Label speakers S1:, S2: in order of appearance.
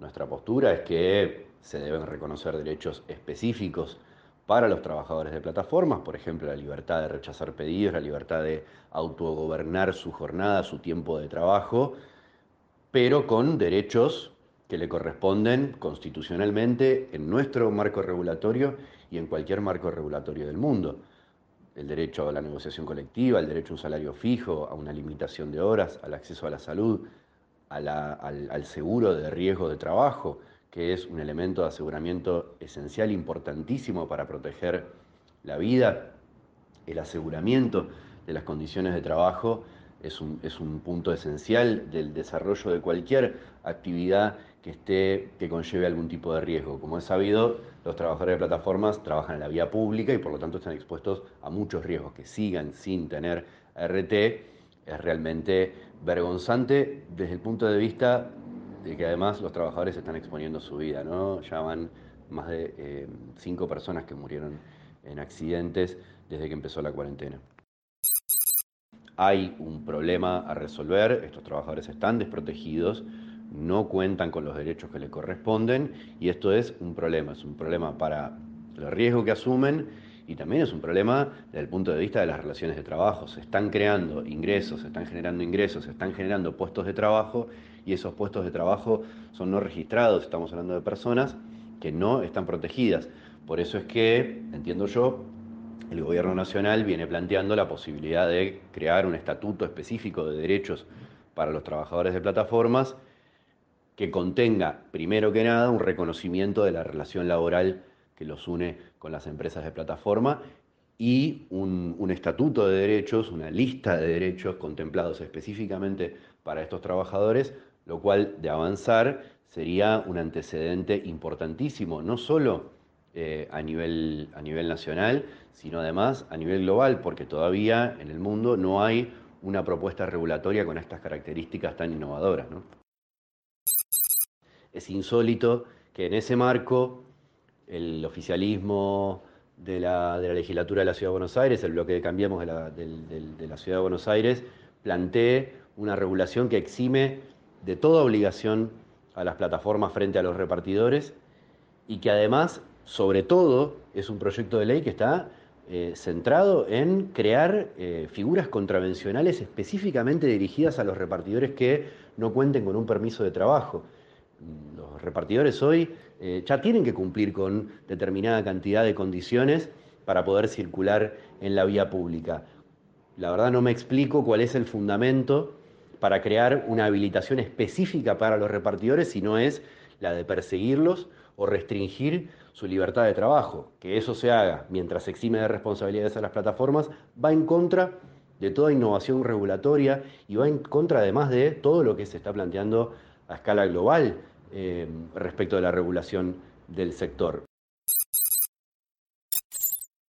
S1: Nuestra postura es que se deben reconocer derechos específicos para los trabajadores de plataformas, por ejemplo, la libertad de rechazar pedidos, la libertad de autogobernar su jornada, su tiempo de trabajo, pero con derechos que le corresponden constitucionalmente en nuestro marco regulatorio y en cualquier marco regulatorio del mundo. El derecho a la negociación colectiva, el derecho a un salario fijo, a una limitación de horas, al acceso a la salud, al, al seguro de riesgo de trabajo, que es un elemento de aseguramiento esencial, importantísimo para proteger la vida, el aseguramiento de las condiciones de trabajo es un, es un, punto esencial del desarrollo de cualquier actividad que, esté, que conlleve algún tipo de riesgo. Como es sabido, los trabajadores de plataformas trabajan en la vía pública y por lo tanto están expuestos a muchos riesgos. Que sigan sin tener RT es realmente vergonzante desde el punto de vista de que además los trabajadores están exponiendo su vida, ¿no? Ya van más de eh, cinco personas que murieron en accidentes desde que empezó la cuarentena. Hay un problema a resolver, estos trabajadores están desprotegidos, no cuentan con los derechos que les corresponden y esto es un problema, es un problema para el riesgo que asumen y también es un problema desde el punto de vista de las relaciones de trabajo. Se están creando ingresos, se están generando ingresos, se están generando puestos de trabajo y esos puestos de trabajo son no registrados, estamos hablando de personas que no están protegidas. Por eso es que, entiendo yo, el gobierno nacional viene planteando la posibilidad de crear un estatuto específico de derechos para los trabajadores de plataformas que contenga, primero que nada, un reconocimiento de la relación laboral que los une con las empresas de plataforma y un, estatuto de derechos, una lista de derechos contemplados específicamente para estos trabajadores lo cual de avanzar sería un antecedente importantísimo, no solo eh, a, nivel, a nivel nacional, sino además a nivel global, porque todavía en el mundo no hay una propuesta regulatoria con estas características tan innovadoras. Es insólito que en ese marco oficialismo de la, legislatura de la Ciudad de Buenos Aires, el bloque de Cambiemos de la, de la Ciudad de Buenos Aires, plantee una regulación que exime de toda obligación a las plataformas frente a los repartidores y que además, sobre todo, es un proyecto de ley que está eh, centrado en crear eh, figuras contravencionales específicamente dirigidas a los repartidores que no cuenten con un permiso de trabajo. Los repartidores hoy eh, ya tienen que cumplir con determinada cantidad de condiciones para poder circular en la vía pública. La verdad no me explico cuál es el fundamento para crear una habilitación específica para los repartidores, si no es la de perseguirlos o restringir su libertad de trabajo. Que eso se haga mientras se exime de responsabilidades a las plataformas va en contra de toda innovación regulatoria y va en contra además de todo lo que se está planteando a escala global eh, respecto de la regulación del sector.